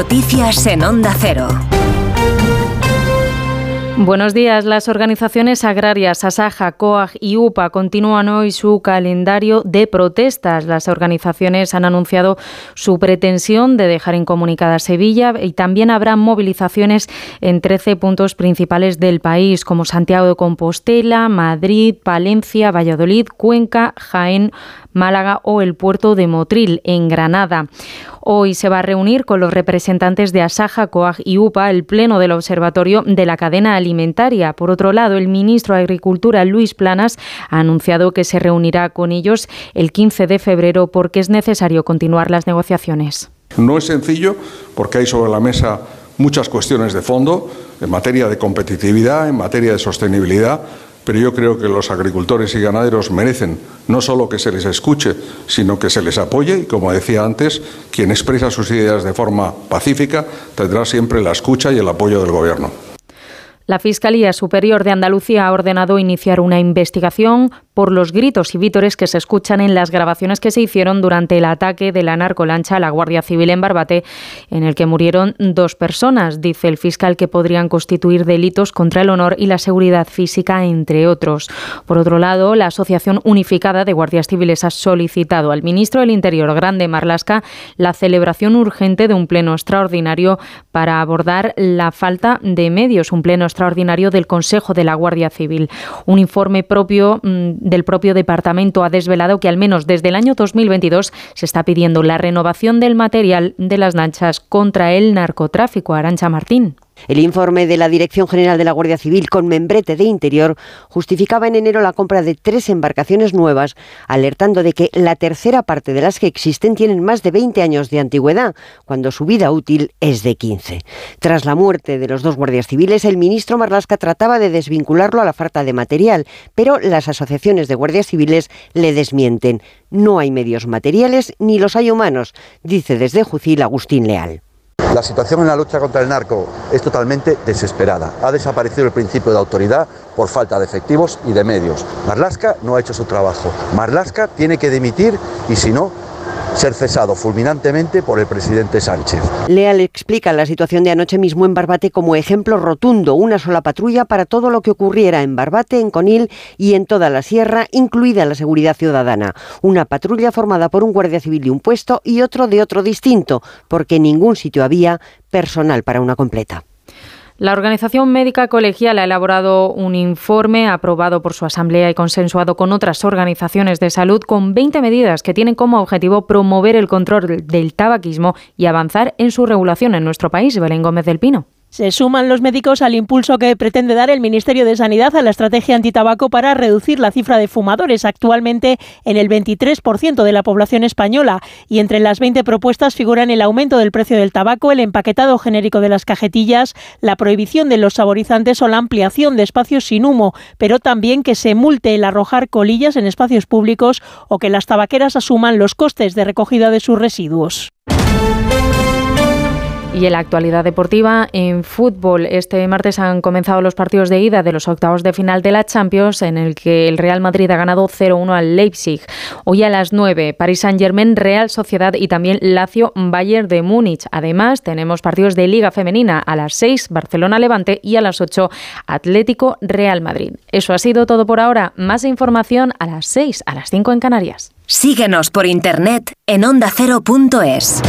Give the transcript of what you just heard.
Noticias en Onda Cero. Buenos días. Las organizaciones agrarias Asaja, COAG y UPA continúan hoy su calendario de protestas. Las organizaciones han anunciado su pretensión de dejar incomunicada Sevilla y también habrá movilizaciones en 13 puntos principales del país, como Santiago de Compostela, Madrid, Palencia, Valladolid, Cuenca, Jaén, Málaga o el puerto de Motril, en Granada. Hoy se va a reunir con los representantes de Asaja, COAG y UPA el Pleno del Observatorio de la Cadena Alimentaria. Por otro lado, el ministro de Agricultura, Luis Planas, ha anunciado que se reunirá con ellos el 15 de febrero porque es necesario continuar las negociaciones. No es sencillo porque hay sobre la mesa muchas cuestiones de fondo en materia de competitividad, en materia de sostenibilidad pero yo creo que los agricultores y ganaderos merecen no solo que se les escuche, sino que se les apoye y, como decía antes, quien expresa sus ideas de forma pacífica tendrá siempre la escucha y el apoyo del Gobierno. La Fiscalía Superior de Andalucía ha ordenado iniciar una investigación por los gritos y vítores que se escuchan en las grabaciones que se hicieron durante el ataque de la narcolancha a la Guardia Civil en Barbate, en el que murieron dos personas. Dice el fiscal que podrían constituir delitos contra el honor y la seguridad física, entre otros. Por otro lado, la Asociación Unificada de Guardias Civiles ha solicitado al ministro del Interior, Grande Marlasca, la celebración urgente de un pleno extraordinario para abordar la falta de medios, un pleno extraordinario del Consejo de la Guardia Civil. Un informe propio mm, del propio departamento ha desvelado que al menos desde el año 2022 se está pidiendo la renovación del material de las lanchas contra el narcotráfico. Arancha Martín. El informe de la Dirección General de la Guardia Civil con membrete de Interior justificaba en enero la compra de tres embarcaciones nuevas, alertando de que la tercera parte de las que existen tienen más de 20 años de antigüedad, cuando su vida útil es de 15. Tras la muerte de los dos guardias civiles, el ministro Marlasca trataba de desvincularlo a la falta de material, pero las asociaciones de guardias civiles le desmienten. No hay medios materiales ni los hay humanos, dice desde Jucil Agustín Leal. La situación en la lucha contra el narco es totalmente desesperada. Ha desaparecido el principio de autoridad por falta de efectivos y de medios. Marlasca no ha hecho su trabajo. Marlasca tiene que dimitir y si no, ser cesado fulminantemente por el presidente Sánchez. Leal explica la situación de anoche mismo en Barbate como ejemplo rotundo, una sola patrulla para todo lo que ocurriera en Barbate, en Conil y en toda la sierra, incluida la seguridad ciudadana. Una patrulla formada por un guardia civil de un puesto y otro de otro distinto, porque en ningún sitio había personal para una completa. La Organización Médica Colegial ha elaborado un informe aprobado por su asamblea y consensuado con otras organizaciones de salud con 20 medidas que tienen como objetivo promover el control del tabaquismo y avanzar en su regulación en nuestro país. Belén Gómez del Pino. Se suman los médicos al impulso que pretende dar el Ministerio de Sanidad a la estrategia antitabaco para reducir la cifra de fumadores, actualmente en el 23% de la población española. Y entre las 20 propuestas figuran el aumento del precio del tabaco, el empaquetado genérico de las cajetillas, la prohibición de los saborizantes o la ampliación de espacios sin humo, pero también que se multe el arrojar colillas en espacios públicos o que las tabaqueras asuman los costes de recogida de sus residuos. Y en la actualidad deportiva, en fútbol, este martes han comenzado los partidos de ida de los octavos de final de la Champions, en el que el Real Madrid ha ganado 0-1 al Leipzig. Hoy a las 9, París Saint-Germain, Real Sociedad y también Lazio Bayern de Múnich. Además, tenemos partidos de Liga Femenina a las 6, Barcelona Levante y a las 8, Atlético Real Madrid. Eso ha sido todo por ahora. Más información a las 6, a las 5 en Canarias. Síguenos por internet en ondacero.es.